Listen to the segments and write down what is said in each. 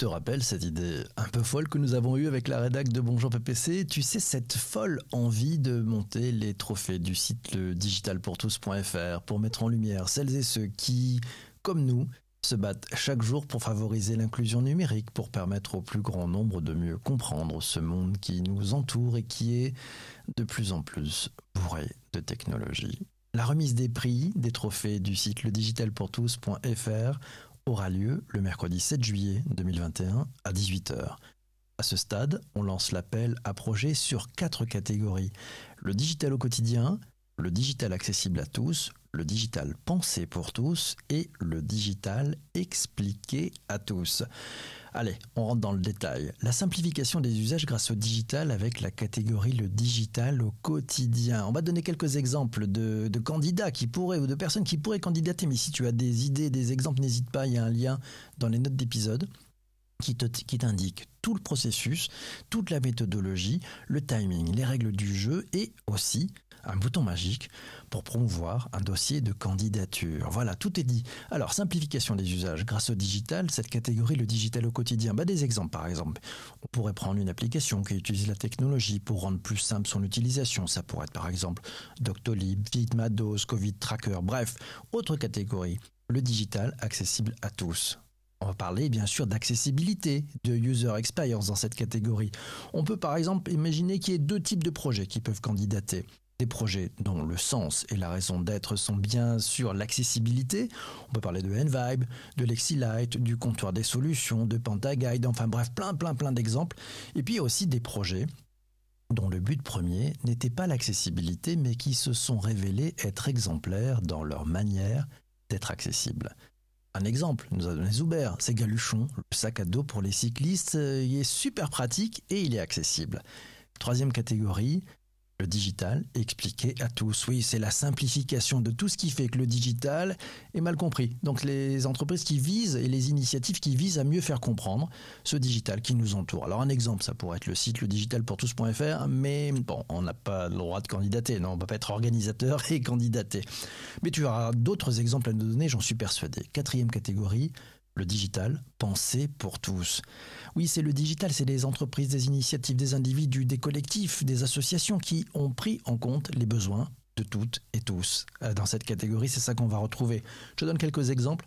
te rappelles cette idée un peu folle que nous avons eue avec la rédac de Bonjour PPC Tu sais, cette folle envie de monter les trophées du site le digitalpourtous.fr pour mettre en lumière celles et ceux qui, comme nous, se battent chaque jour pour favoriser l'inclusion numérique, pour permettre au plus grand nombre de mieux comprendre ce monde qui nous entoure et qui est de plus en plus bourré de technologie. La remise des prix des trophées du site le digitalpourtous.fr aura lieu le mercredi 7 juillet 2021 à 18h. À ce stade, on lance l'appel à projets sur quatre catégories. Le digital au quotidien, le digital accessible à tous, le digital pensé pour tous et le digital expliqué à tous. Allez, on rentre dans le détail. La simplification des usages grâce au digital avec la catégorie le digital au quotidien. On va donner quelques exemples de, candidats qui pourraient ou de personnes qui pourraient candidater. Mais si tu as des idées, des exemples, n'hésite pas, il y a un lien dans les notes d'épisode qui t'indique tout le processus, toute la méthodologie, le timing, les règles du jeu et aussi un bouton magique pour promouvoir un dossier de candidature. Voilà, tout est dit. Alors, simplification des usages. Grâce au digital, cette catégorie, le digital au quotidien. Bah, des exemples, par exemple. On pourrait prendre une application qui utilise la technologie pour rendre plus simple son utilisation. Ça pourrait être, par exemple, Doctolib, Vitmados, Covid Tracker. Bref, autre catégorie. Le digital accessible à tous. On va parler bien sûr d'accessibilité, de user experience dans cette catégorie. On peut par exemple imaginer qu'il y ait deux types de projets qui peuvent candidater des projets dont le sens et la raison d'être sont bien sûr l'accessibilité. On peut parler de Envibe, de Lexilight, du comptoir des solutions, de Pentaguide, enfin bref, plein plein plein d'exemples. Et puis aussi des projets dont le but premier n'était pas l'accessibilité, mais qui se sont révélés être exemplaires dans leur manière d'être accessibles. Un exemple, nous a donné Zuber, c'est Galuchon, le sac à dos pour les cyclistes, euh, il est super pratique et il est accessible. Troisième catégorie, le digital expliqué à tous. Oui, c'est la simplification de tout ce qui fait que le digital est mal compris. Donc les entreprises qui visent et les initiatives qui visent à mieux faire comprendre ce digital qui nous entoure. Alors un exemple, ça pourrait être le site le tous.fr, mais bon, on n'a pas le droit de candidater. Non, on ne peut pas être organisateur et candidater. Mais tu auras d'autres exemples à nous donner, j'en suis persuadé. Quatrième catégorie, le digital, pensé pour tous. Oui, c'est le digital, c'est des entreprises, des initiatives, des individus, des collectifs, des associations qui ont pris en compte les besoins de toutes et tous. Euh, dans cette catégorie, c'est ça qu'on va retrouver. Je donne quelques exemples.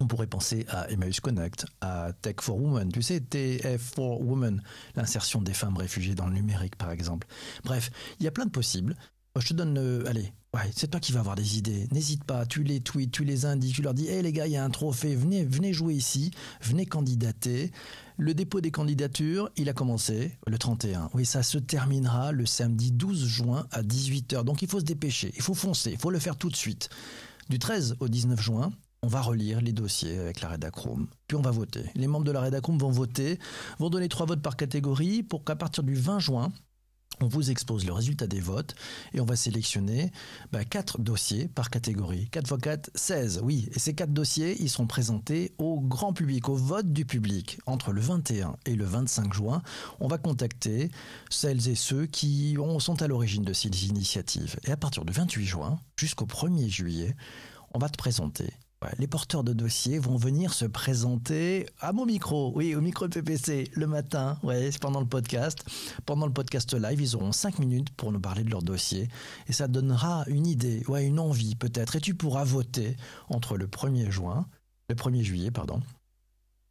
On pourrait penser à Emmaüs Connect, à Tech for Women, tu sais, TF for Women, l'insertion des femmes réfugiées dans le numérique par exemple. Bref, il y a plein de possibles. Je te donne, euh, allez, c'est toi qui vas avoir des idées. N'hésite pas, tu les tweets, tu les indiques, tu leur dis Hé les gars, il y a un trophée, venez, venez jouer ici, venez candidater. Le dépôt des candidatures, il a commencé le 31. Oui, ça se terminera le samedi 12 juin à 18h. Donc il faut se dépêcher, il faut foncer, il faut le faire tout de suite. Du 13 au 19 juin, on va relire les dossiers avec la Redacroom, puis on va voter. Les membres de la Redacroom vont voter, vont donner trois votes par catégorie pour qu'à partir du 20 juin, on vous expose le résultat des votes et on va sélectionner bah, 4 dossiers par catégorie. 4 x 4, 16, oui. Et ces 4 dossiers, ils seront présentés au grand public, au vote du public. Entre le 21 et le 25 juin, on va contacter celles et ceux qui sont à l'origine de ces initiatives. Et à partir du 28 juin jusqu'au 1er juillet, on va te présenter les porteurs de dossiers vont venir se présenter à mon micro, oui, au micro de PPC, le matin, ouais, pendant le podcast. Pendant le podcast live, ils auront 5 minutes pour nous parler de leur dossier. Et ça donnera une idée, ouais, une envie peut-être. Et tu pourras voter entre le 1er juin, le 1er juillet, pardon,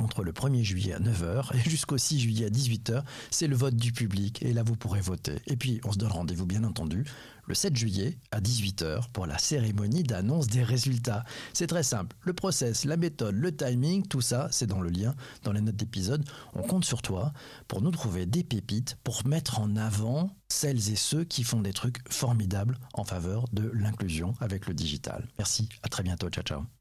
entre le 1er juillet à 9h et jusqu'au 6 juillet à 18h, c'est le vote du public et là vous pourrez voter. Et puis on se donne rendez-vous bien entendu le 7 juillet à 18h pour la cérémonie d'annonce des résultats. C'est très simple, le process, la méthode, le timing, tout ça c'est dans le lien, dans les notes d'épisode. On compte sur toi pour nous trouver des pépites, pour mettre en avant celles et ceux qui font des trucs formidables en faveur de l'inclusion avec le digital. Merci, à très bientôt, ciao ciao.